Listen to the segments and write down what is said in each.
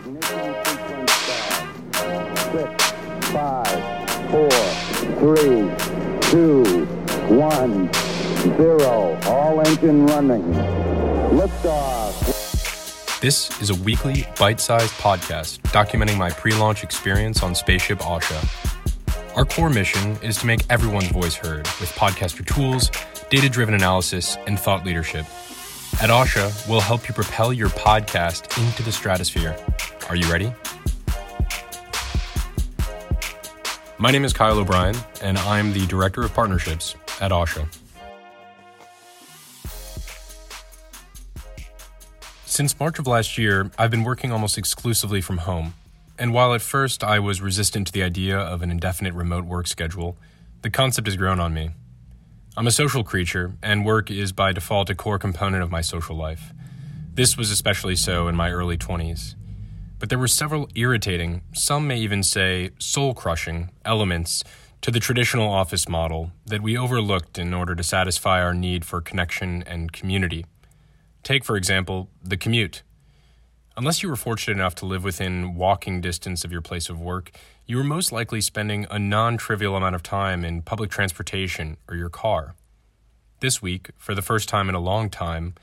Six, five, four, three, two, one, zero. All engine running. This is a weekly, bite sized podcast documenting my pre launch experience on Spaceship Ausha. Our core mission is to make everyone's voice heard with podcaster tools, data driven analysis, and thought leadership. At Ausha, we'll help you propel your podcast into the stratosphere. Are you ready? My name is Kyle O'Brien, and I'm the Director of Partnerships at Ausha. Since March of last year, I've been working almost exclusively from home. And while at first I was resistant to the idea of an indefinite remote work schedule, the concept has grown on me. I'm a social creature, and work is by default a core component of my social life. This was especially so in my early 20s. But there were several irritating, some may even say soul crushing, elements to the traditional office model that we overlooked in order to satisfy our need for connection and community. Take, for example, the commute. Unless you were fortunate enough to live within walking distance of your place of work, you were most likely spending a non trivial amount of time in public transportation or your car. This week, for the first time in a long time,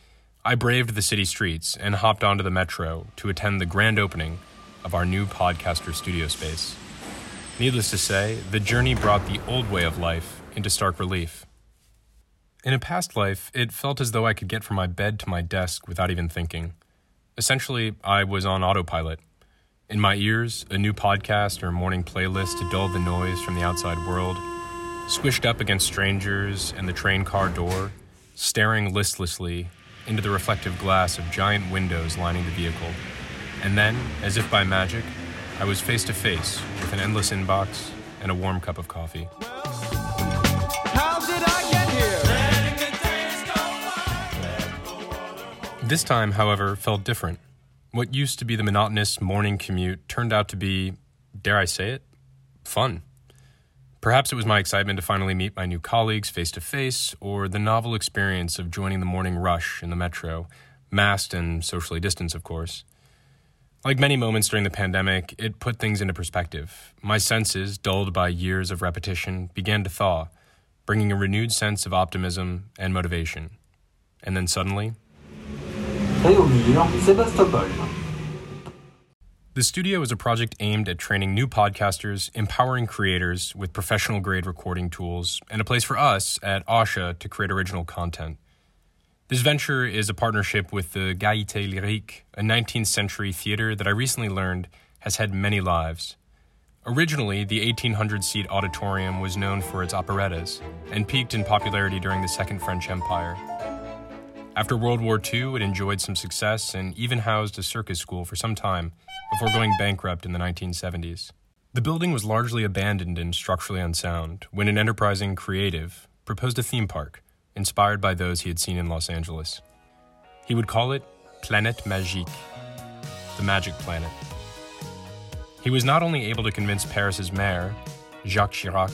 I braved the city streets and hopped onto the metro to attend the grand opening of our new podcaster studio space. Needless to say, the journey brought the old way of life into stark relief. In a past life, it felt as though I could get from my bed to my desk without even thinking. Essentially, I was on autopilot. In my ears, a new podcast or morning playlist to dull the noise from the outside world, squished up against strangers and the train car door, staring listlessly into the reflective glass of giant windows lining the vehicle. And then, as if by magic, I was face to face with an endless inbox and a warm cup of coffee. This time, however, felt different. What used to be the monotonous morning commute turned out to be, dare I say it, fun. Perhaps it was my excitement to finally meet my new colleagues face to face, or the novel experience of joining the morning rush in the metro, masked and socially distanced, of course. Like many moments during the pandemic, it put things into perspective. My senses, dulled by years of repetition, began to thaw, bringing a renewed sense of optimism and motivation. And then suddenly, Sebastopol. The studio is a project aimed at training new podcasters, empowering creators with professional grade recording tools, and a place for us at Ausha to create original content. This venture is a partnership with the Gaieté Lyrique, a 19th century theater that I recently learned has had many lives. Originally, the 1800 seat auditorium was known for its operettas and peaked in popularity during the Second French Empire. After World War II, it enjoyed some success and even housed a circus school for some time before going bankrupt in the 1970s. The building was largely abandoned and structurally unsound when an enterprising creative proposed a theme park inspired by those he had seen in Los Angeles. He would call it Planète Magique, the magic planet. He was not only able to convince Paris's mayor, Jacques Chirac,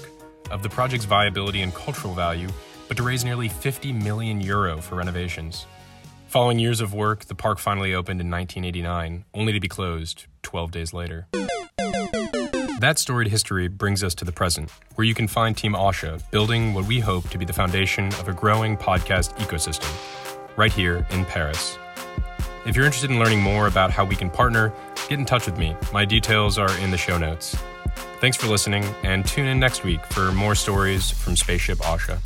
of the project's viability and cultural value, but to raise nearly 50 million euro for renovations. Following years of work, the park finally opened in 1989, only to be closed 12 days later. That storied history brings us to the present, where you can find Team Ausha building what we hope to be the foundation of a growing podcast ecosystem, right here in Paris. If you're interested in learning more about how we can partner, get in touch with me. My details are in the show notes. Thanks for listening, and tune in next week for more stories from Spaceship Ausha.